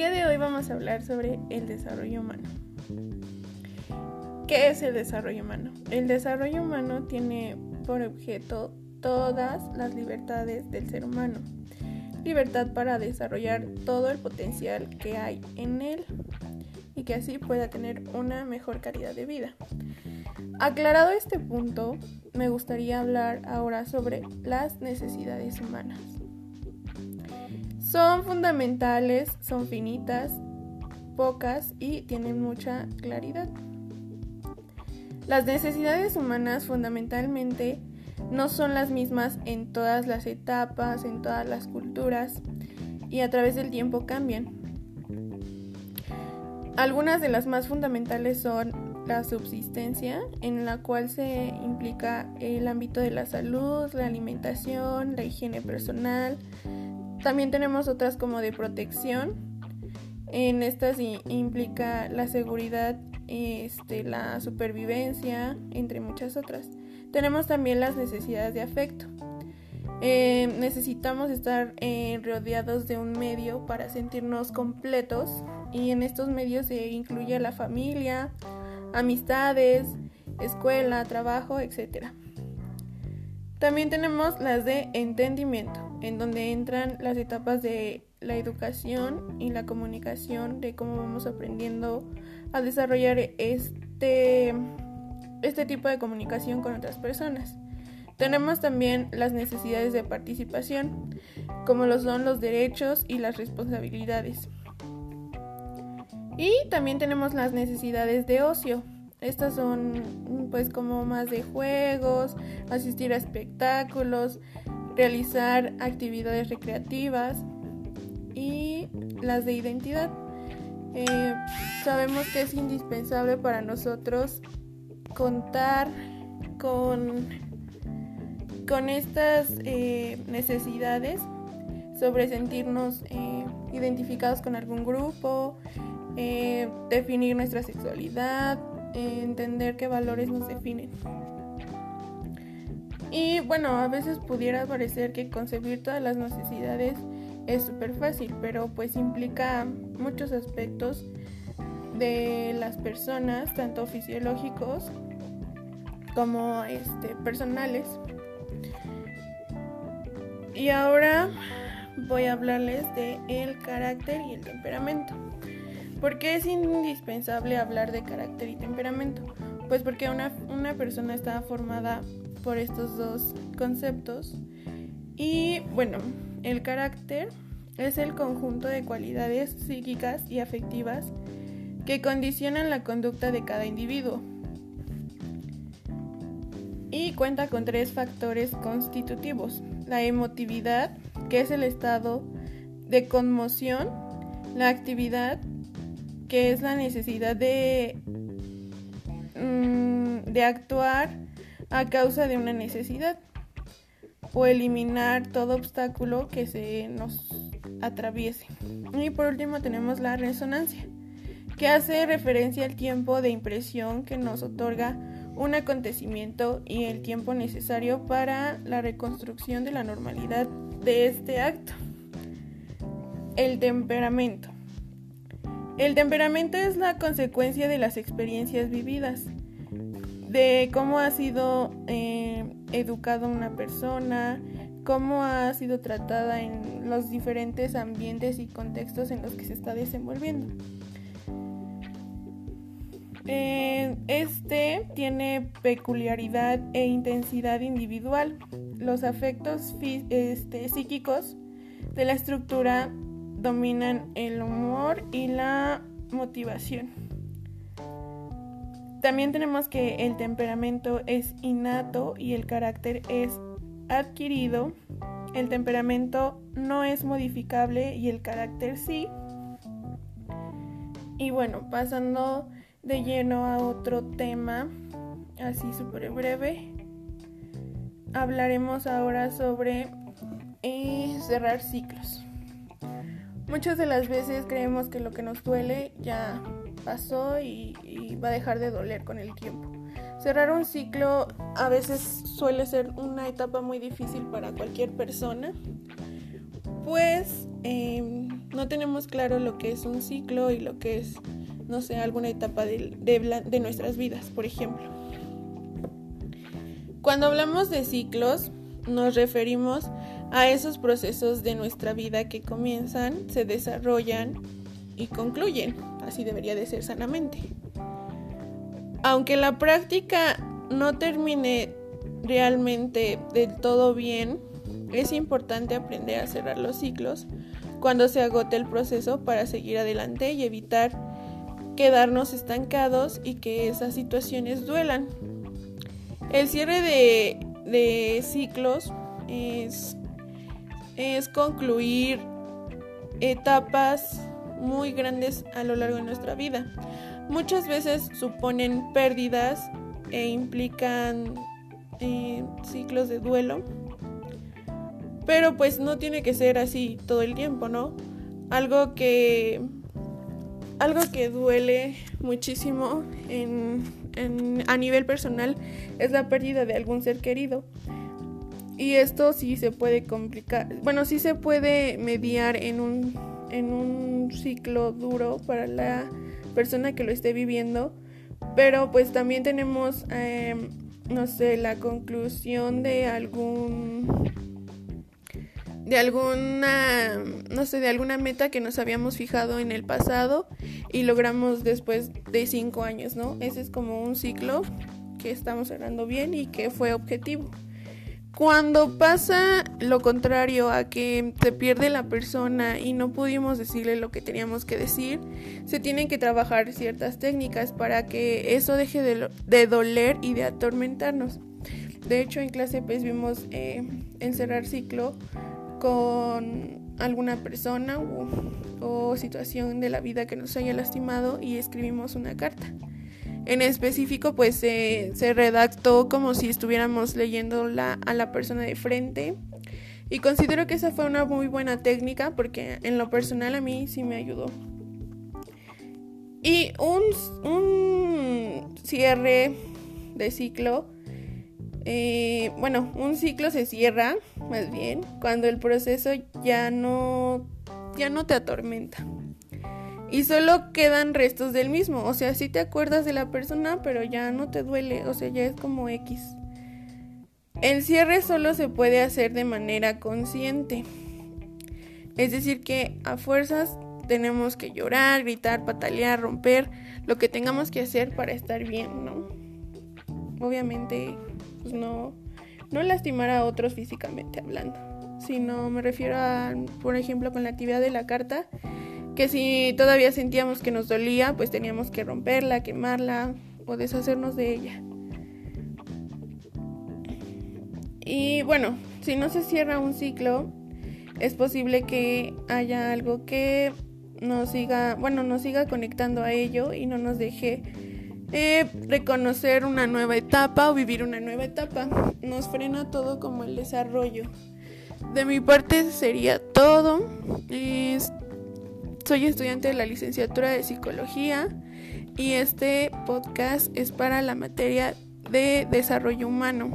día de hoy vamos a hablar sobre el desarrollo humano. ¿Qué es el desarrollo humano? El desarrollo humano tiene por objeto todas las libertades del ser humano. Libertad para desarrollar todo el potencial que hay en él y que así pueda tener una mejor calidad de vida. Aclarado este punto, me gustaría hablar ahora sobre las necesidades humanas. Son fundamentales, son finitas, pocas y tienen mucha claridad. Las necesidades humanas fundamentalmente no son las mismas en todas las etapas, en todas las culturas y a través del tiempo cambian. Algunas de las más fundamentales son la subsistencia, en la cual se implica el ámbito de la salud, la alimentación, la higiene personal, también tenemos otras como de protección. En estas implica la seguridad, este, la supervivencia, entre muchas otras. Tenemos también las necesidades de afecto. Eh, necesitamos estar eh, rodeados de un medio para sentirnos completos y en estos medios se incluye la familia, amistades, escuela, trabajo, etc. También tenemos las de entendimiento en donde entran las etapas de la educación y la comunicación, de cómo vamos aprendiendo a desarrollar este, este tipo de comunicación con otras personas. Tenemos también las necesidades de participación, como lo son los derechos y las responsabilidades. Y también tenemos las necesidades de ocio. Estas son pues como más de juegos, asistir a espectáculos, realizar actividades recreativas y las de identidad. Eh, sabemos que es indispensable para nosotros contar con, con estas eh, necesidades sobre sentirnos eh, identificados con algún grupo, definir nuestra sexualidad, entender qué valores nos definen. Y bueno, a veces pudiera parecer que concebir todas las necesidades es súper fácil, pero pues implica muchos aspectos de las personas, tanto fisiológicos como este, personales. Y ahora voy a hablarles de el carácter y el temperamento. ¿Por qué es indispensable hablar de carácter y temperamento? Pues porque una, una persona está formada por estos dos conceptos. Y bueno, el carácter es el conjunto de cualidades psíquicas y afectivas que condicionan la conducta de cada individuo. Y cuenta con tres factores constitutivos. La emotividad, que es el estado de conmoción, la actividad, que es la necesidad de, mm, de actuar a causa de una necesidad o eliminar todo obstáculo que se nos atraviese. Y por último tenemos la resonancia, que hace referencia al tiempo de impresión que nos otorga un acontecimiento y el tiempo necesario para la reconstrucción de la normalidad de este acto. El temperamento. El temperamento es la consecuencia de las experiencias vividas de cómo ha sido eh, educada una persona, cómo ha sido tratada en los diferentes ambientes y contextos en los que se está desenvolviendo. Eh, este tiene peculiaridad e intensidad individual. Los afectos este, psíquicos de la estructura dominan el humor y la motivación. También tenemos que el temperamento es innato y el carácter es adquirido. El temperamento no es modificable y el carácter sí. Y bueno, pasando de lleno a otro tema, así súper breve, hablaremos ahora sobre eh, cerrar ciclos. Muchas de las veces creemos que lo que nos duele ya pasó y, va a dejar de doler con el tiempo. Cerrar un ciclo a veces suele ser una etapa muy difícil para cualquier persona, pues em, no tenemos claro lo que es un ciclo y lo que es, no sé, alguna etapa de, de nuestras vidas, por ejemplo. Cuando hablamos de ciclos, nos referimos a esos procesos de nuestra vida que comienzan, se desarrollan y concluyen. Así debería de ser sanamente. Aunque la práctica no termine realmente del todo bien, es importante aprender a cerrar los ciclos cuando se agote el proceso para seguir adelante y evitar quedarnos estancados y que esas situaciones duelan. El cierre de, ciclos es concluir etapas muy grandes a lo largo de nuestra vida. Muchas veces suponen pérdidas e implican eh, ciclos de duelo, pero pues no tiene que ser así todo el tiempo, ¿no? Algo que algo que duele muchísimo a nivel personal es la pérdida de algún ser querido. Y esto sí se puede complicar, bueno, sí se puede mediar en un, en un ciclo duro para la persona que lo esté viviendo, pero pues también tenemos, em, no sé, la conclusión de algún de alguna, no sé, de alguna meta que nos habíamos fijado en el pasado y logramos después de cinco años, ¿no? Ese es como un ciclo que estamos cerrando bien y que fue objetivo. Cuando pasa lo contrario a que se pierde la persona y no pudimos decirle lo que teníamos que decir, se tienen que trabajar ciertas técnicas para que eso deje de, doler y de atormentarnos. De hecho, en clase pues vimos eh, encerrar ciclo con alguna persona o situación de la vida que nos haya lastimado y escribimos una carta. En específico, pues se redactó como si estuviéramos leyendo a la persona de frente. Y considero que esa fue una muy buena técnica porque en lo personal a mí sí me ayudó. Y un, un cierre de ciclo, eh, bueno, un ciclo se cierra, más bien, cuando el proceso ya no, ya no te atormenta y solo quedan restos del mismo. O sea, sí te acuerdas de la persona, pero ya no te duele, o sea, ya es como X. El cierre solo se puede hacer de manera consciente. Es decir, que a fuerzas tenemos que llorar, gritar, patalear, romper, lo que tengamos que hacer para estar bien, ¿no? Obviamente, pues no, no lastimar a otros físicamente hablando, sino me refiero a, por ejemplo, con la actividad de la carta, que si todavía sentíamos que nos dolía, pues teníamos que romperla, quemarla o deshacernos de ella. Y bueno, si no se cierra un ciclo, es posible que haya algo que nos siga, bueno, nos siga conectando a ello y no nos deje eh, reconocer una nueva etapa o vivir una nueva etapa. Nos frena todo como el desarrollo. De mi parte sería todo. Soy estudiante de la licenciatura de psicología y este podcast es para la materia de desarrollo humano.